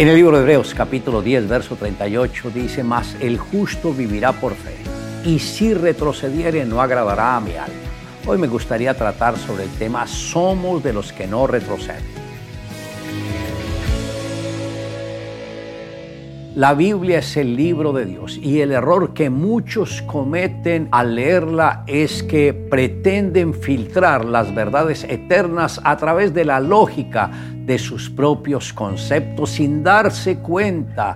En el libro de Hebreos capítulo 10, verso 38 dice, mas el justo vivirá por fe, y si retrocediere no agradará a mi alma. Hoy me gustaría tratar sobre el tema, somos de los que no retroceden. La Biblia es el libro de Dios y el error que muchos cometen al leerla es que pretenden filtrar las verdades eternas a través de la lógica de sus propios conceptos sin darse cuenta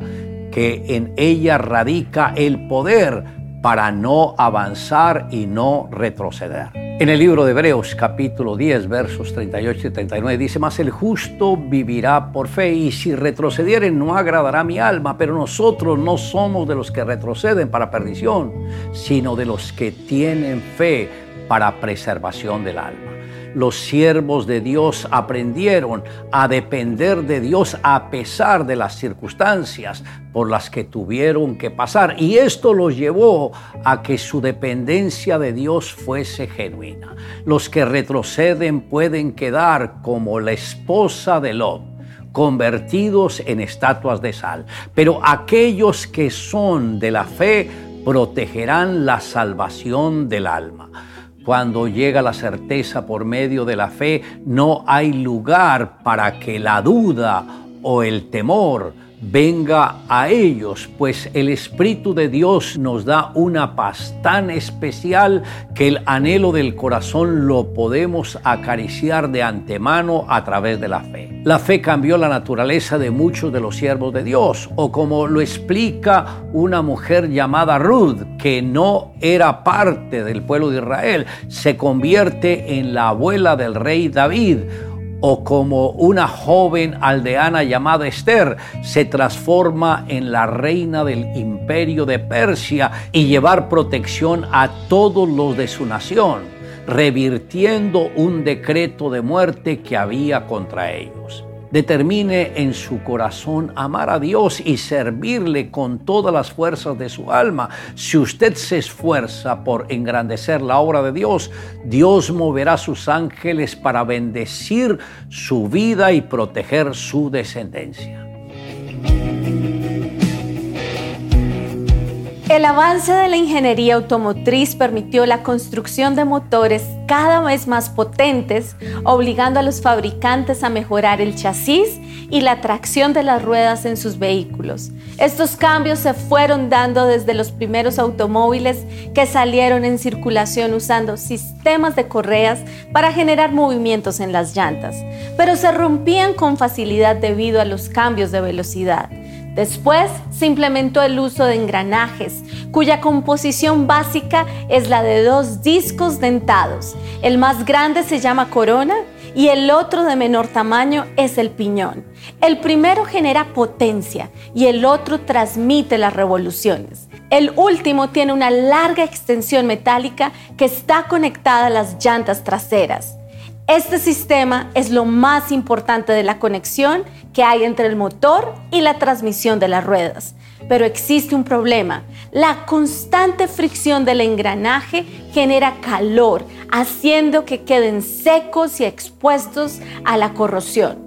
que en ella radica el poder para no avanzar y no retroceder. En el libro de Hebreos capítulo 10 versos 38 y 39 dice, más el justo vivirá por fe y si retrocediere no agradará mi alma, pero nosotros no somos de los que retroceden para perdición, sino de los que tienen fe para preservación del alma los siervos de Dios aprendieron a depender de Dios a pesar de las circunstancias por las que tuvieron que pasar. Y esto los llevó a que su dependencia de Dios fuese genuina. Los que retroceden pueden quedar como la esposa de Lot convertidos en estatuas de sal. Pero aquellos que son de la fe protegerán la salvación del alma. Cuando llega la certeza por medio de la fe, no hay lugar para que la duda o el temor venga a ellos, pues el Espíritu de Dios nos da una paz tan especial que el anhelo del corazón lo podemos acariciar de antemano a través de la fe. La fe cambió la naturaleza de muchos de los siervos de Dios, o como lo explica una mujer llamada Ruth, que no era parte del pueblo de Israel, se convierte en la abuela del rey David o como una joven aldeana llamada Esther se transforma en la reina del imperio de Persia y llevar protección a todos los de su nación, revirtiendo un decreto de muerte que había contra ellos determine en su corazón amar a Dios y servirle con todas las fuerzas de su alma. Si usted se esfuerza por engrandecer la obra de Dios, Dios moverá sus ángeles para bendecir su vida y proteger su descendencia. El avance de la ingeniería automotriz permitió la construcción de motores cada vez más potentes, obligando a los fabricantes a mejorar el chasis y la tracción de las ruedas en sus vehículos. Estos cambios se fueron dando desde los primeros automóviles que salieron en circulación usando sistemas de correas para generar movimientos en las llantas, pero se rompían con facilidad debido a los cambios de velocidad. Después se implementó el uso de engranajes, cuya composición básica es la de dos discos dentados. El más grande se llama corona y el otro de menor tamaño es el piñón. El primero genera potencia y el otro transmite las revoluciones. El último tiene una larga extensión metálica que está conectada a las llantas traseras. Este sistema es lo más importante de la conexión que hay entre el motor y la transmisión de las ruedas. Pero existe un problema. La constante fricción del engranaje genera calor, haciendo que queden secos y expuestos a la corrosión.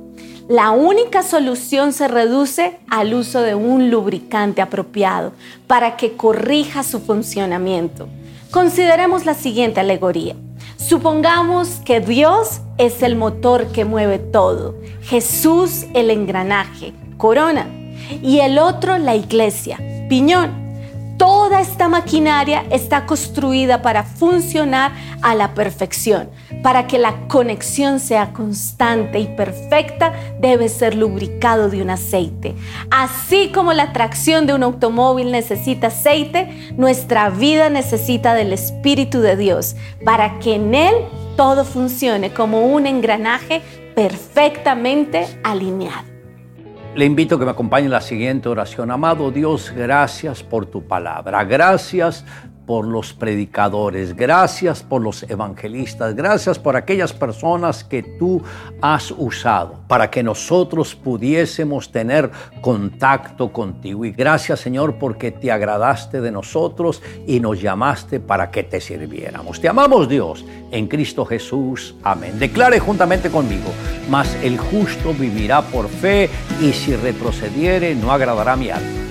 La única solución se reduce al uso de un lubricante apropiado para que corrija su funcionamiento. Consideremos la siguiente alegoría. Supongamos que Dios es el motor que mueve todo, Jesús el engranaje, corona, y el otro la iglesia, piñón. Toda esta maquinaria está construida para funcionar a la perfección. Para que la conexión sea constante y perfecta, debe ser lubricado de un aceite. Así como la tracción de un automóvil necesita aceite, nuestra vida necesita del Espíritu de Dios para que en Él todo funcione como un engranaje perfectamente alineado. Le invito a que me acompañe en la siguiente oración. Amado Dios, gracias por tu palabra. Gracias por los predicadores, gracias por los evangelistas, gracias por aquellas personas que tú has usado para que nosotros pudiésemos tener contacto contigo. Y gracias Señor porque te agradaste de nosotros y nos llamaste para que te sirviéramos. Te amamos Dios en Cristo Jesús. Amén. Declare juntamente conmigo, mas el justo vivirá por fe y si retrocediere no agradará mi alma.